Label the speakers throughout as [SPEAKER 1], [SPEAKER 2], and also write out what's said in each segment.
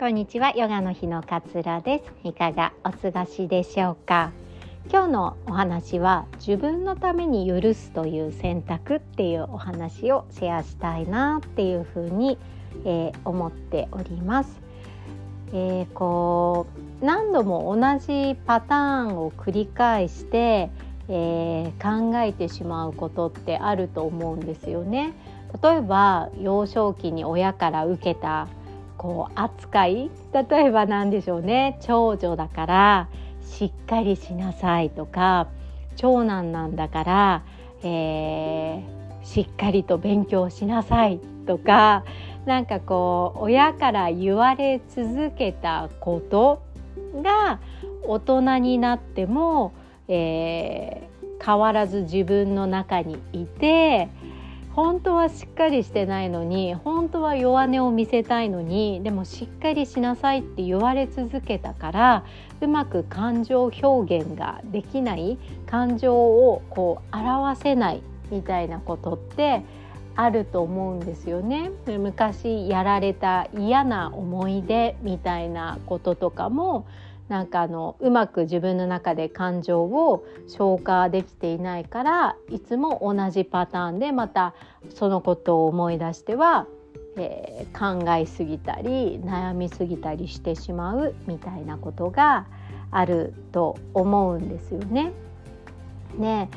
[SPEAKER 1] こんにちはヨガの日のかつらですいかがお過ごしでしょうか？今日のお話は自分のために許すという選択っていうお話をシェアしたいなっていうふうに、えー、思っております。えー、こう何度も同じパターンを繰り返して、えー、考えてしまうことってあると思うんですよね。例えば幼少期に親から受けたこう扱い例えば何でしょうね。長女だからしっかりしなさいとか長男なんだから、えー、しっかりと勉強しなさいとかなんかこう親から言われ続けたことが大人になっても、えー、変わらず自分の中にいて本当はしっかりしてないのに本当は弱音を見せたいのにでもしっかりしなさいって言われ続けたからうまく感情表現ができない感情をこう表せないみたいなことってあると思うんですよね。昔やられた嫌な思い出みたいなこととかもなんかあのうまく自分の中で感情を消化できていないからいつも同じパターンでまたそのことを思い出しては、えー、考えすぎたり悩みすぎたりしてしまうみたいなことがあると思うんですよね。ね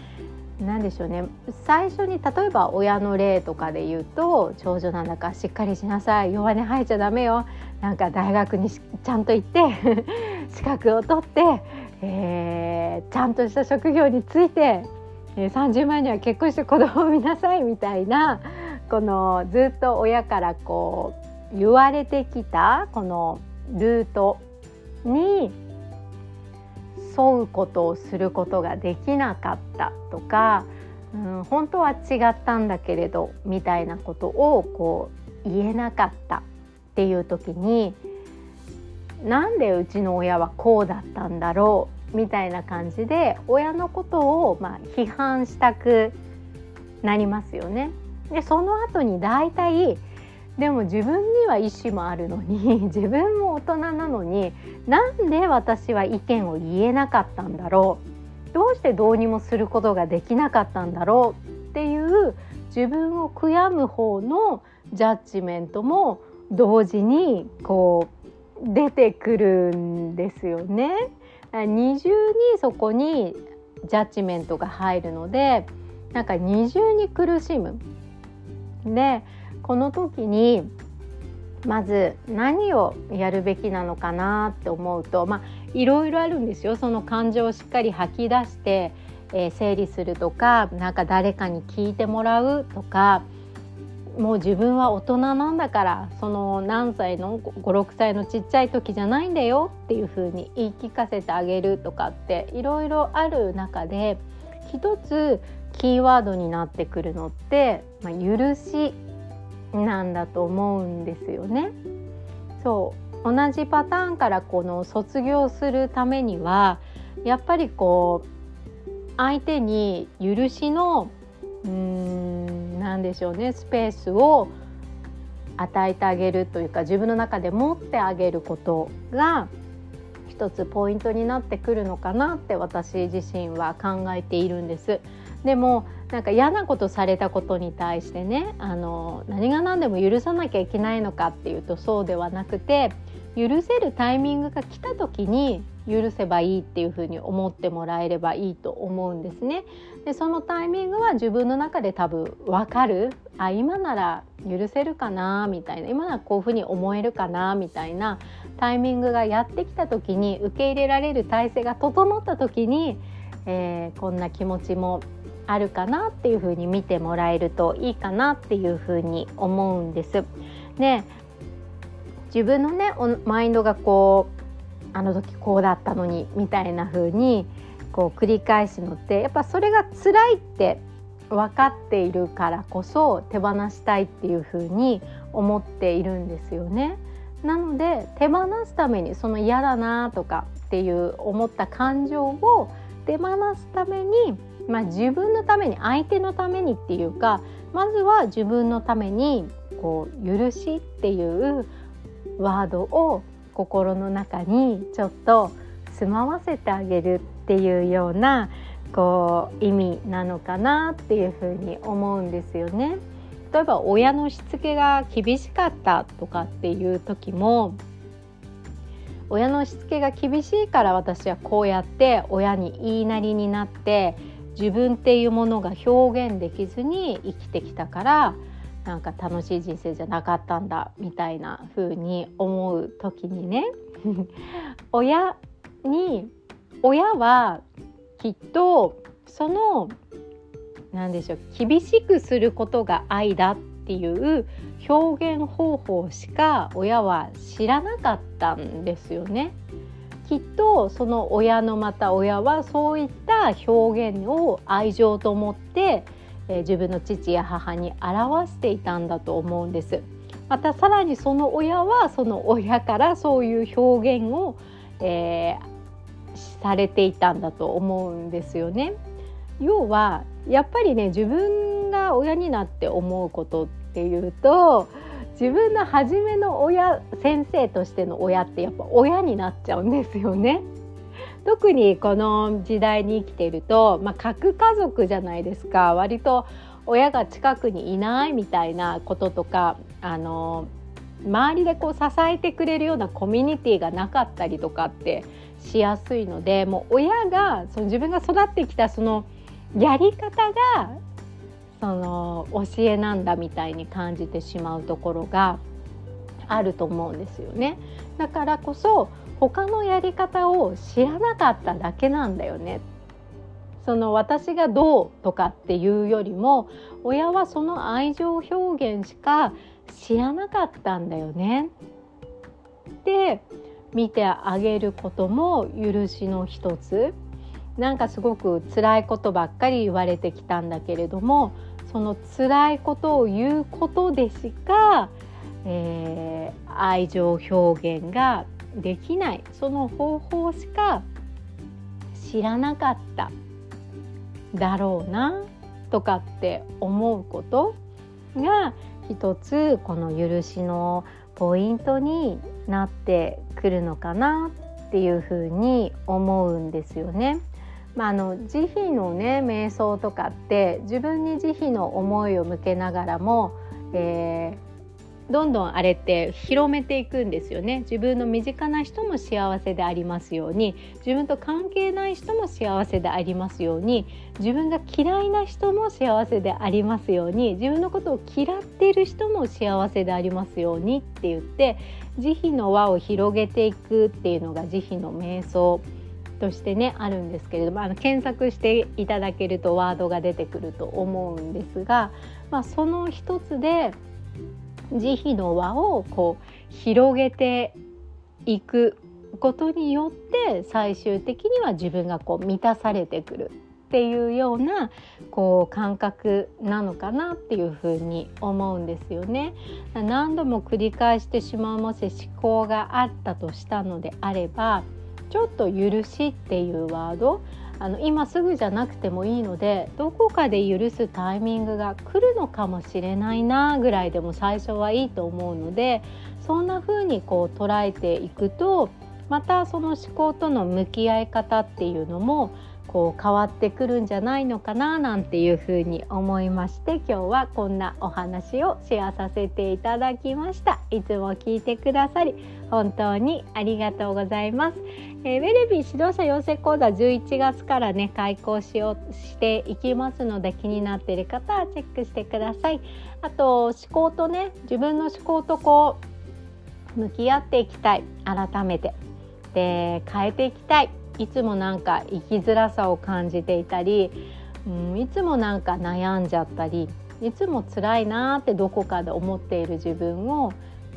[SPEAKER 1] 何でしょうね。最初に例えば親の例とかで言うと長女なんだかしっかりしなさい。弱音吐いちゃダメよ。なんか大学にちゃんと行って資格を取って、えー、ちゃんとした職業について、えー、30万には結婚して子供を産みなさいみたいなこのずっと親からこう言われてきたこのルートに沿うことをすることができなかったとか、うん、本当は違ったんだけれどみたいなことをこう言えなかったっていう時になんでうちの親はこうだったんだろうみたいな感じで親のことをま批判したくなりますよね。でその後に大体でも自分には意思もあるのに 自分も大人なのになんで私は意見を言えなかったんだろう？どうしてどうにもすることができなかったんだろうっていう自分を悔やむ方のジャッジメントも同時にこう出てくるんですよね。二重にそこにジャッジメントが入るのでなんか二重に苦しむ。でこの時にまず何をやるべきなのかなって思うとまあいろいろあるんですよその感情をしっかり吐き出して、えー、整理するとかなんか誰かに聞いてもらうとかもう自分は大人なんだからその何歳の56歳のちっちゃい時じゃないんだよっていう風に言い聞かせてあげるとかっていろいろある中で一つキーワードになってくるのって、まあ、許しなんだと思うんですよね。そう同じパターンからこの卒業するためにはやっぱりこう相手に許しのうーん何でしょうね。スペースを与えてあげるというか自分の中で持ってあげることが一つポイントになってくるのかなって私自身は考えているんです。でもなんか嫌なことされたことに対してねあの何が何でも許さなきゃいけないのかっていうとそうではなくて許せるタイミングが来た時に許せばいいっていうふうに思ってもらえればいいと思うんですね。でそのタイミングは自分の中で多分分かるあ今なら許せるかなみたいな今ならこういうふうに思えるかなみたいなタイミングがやってきた時に受け入れられる体制が整った時に、えー、こんな気持ちもあるかなっていうふうに見てもらえるといいかなっていうふうに思うんです。で自分のねマインドがこうあの時こうだったのにみたいな風にこう繰り返すのってやっぱそれが辛いって分かっているからこそ手放したいっていう風に思っているんですよね。なので手放すためにその嫌だなとかっていう思った感情を手放すために、まあ、自分のために相手のためにっていうかまずは自分のためにこう許しっていうワードを心の中にちょっと住まわせてあげるっていうようなこう意味なのかなっていうふうに思うんですよね。例えば親のしつけが厳しかったとかっていう時も親のしつけが厳しいから私はこうやって親に言いなりになって自分っていうものが表現できずに生きてきたからなんか楽しい人生じゃなかったんだみたいな風に思う時にね 親に親はきっとその何でしょう厳しくすることが愛だっていう表現方法しか親は知らなかったんですよね。きっとその親のまた親はそういった表現を愛情と思って、え、自分の父や母に表していたんだと思うんです。またさらにその親はその親からそういう表現を、えー、されていたんだと思うんですよね。要はやっぱりね自分が親になって思うことっていうと自分の初めの親先生としての親ってやっぱ親になっちゃうんですよね。特にこの時代に生きていると、まあ、核家族じゃないですか割と親が近くにいないみたいなこととかあの周りでこう支えてくれるようなコミュニティがなかったりとかってしやすいのでもう親がその自分が育ってきたそのやり方がその教えなんだみたいに感じてしまうところがあると思うんですよね。だからこそ他のやり方を知らなかっただけなんだよね。その私がどうとかっていうよりも親はその愛情表現しか知らなかったんだよね。で見てあげることも許しの一つなんかすごく辛いことばっかり言われてきたんだけれどもその辛いことを言うことでしか、えー、愛情表現ができないその方法しか知らなかっただろうなとかって思うことが一つこの許しのポイントになってくるのかなっていうふうに思うんですよね。まあ、あの慈悲のね瞑想とかって自分に慈悲の思いを向けながらも、えー、どんどんあれって広めていくんですよね。自分の身近な人も幸せでありますように自分と関係ない人も幸せでありますように自分が嫌いな人も幸せでありますように自分のことを嫌っている人も幸せでありますようにって言って慈悲の輪を広げていくっていうのが慈悲の瞑想。としてねあるんですけれどもあの検索していただけるとワードが出てくると思うんですが、まあ、その一つで慈悲の輪をこう広げていくことによって最終的には自分がこう満たされてくるっていうようなこう感覚なのかなっていうふうに思うんですよね。何度も繰り返してしまうもし思考があったとしたのであればちょっと許しっていうワード？あの今すぐじゃなくてもいいのでどこかで許すタイミングが来るのかもしれないなぐらいでも最初はいいと思うのでそんな風にこう捉えていくとまたその思考との向き合い方っていうのもこう変わってくるんじゃないのかななんていうふうに思いまして今日はこんなお話をシェアさせていただきました。いつも聞いてくださり本当にありがとうございます、えー、ウェルビー指導者養成講座11月からね開講しようしていきますので気になっている方はチェックしてください。あと思考とね自分の思考とこう向き合っていきたい。改めて。で変えていきたい。いつもなんか生きづらさを感じていたり、うん、いつもなんか悩んじゃったりいつも辛いなってどこかで思っている自分を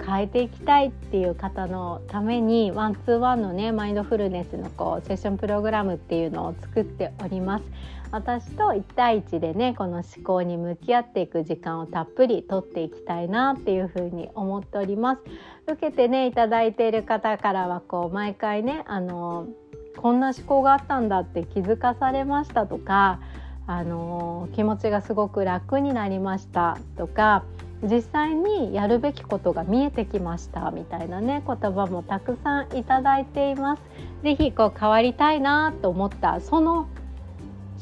[SPEAKER 1] 変えていきたいっていう方のためにワンツーワンのねマインドフルネスのこうセッションプログラムっていうのを作っております。私と1対1でねこの思考に向き合っていく時間をたっぷりとっていきたいなっていうふうに思っております。受けてねいただいている方からはこう毎回ねあのこんな思考があったんだって気づかされましたとか、あの気持ちがすごく楽になりましたとか実際にやるべきことが見えてきましたみたいなね言葉もたくさんいただいています。ぜひこう変わりたいなと思ったその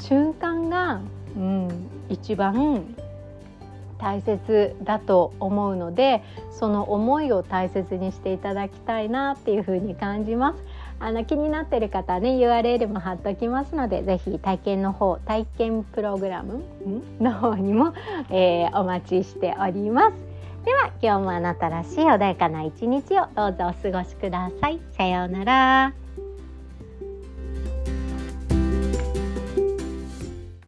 [SPEAKER 1] 瞬間が、うん、一番大切だと思うのでその思いを大切にしていただきたいなっていうふうに感じます。あの気になってる方はね URL も貼っておきますので是非体験の方体験プログラムの方にも、えー、お待ちしております。では今日もあなたらしい穏やかな一日をどうぞお過ごしください。さようなら。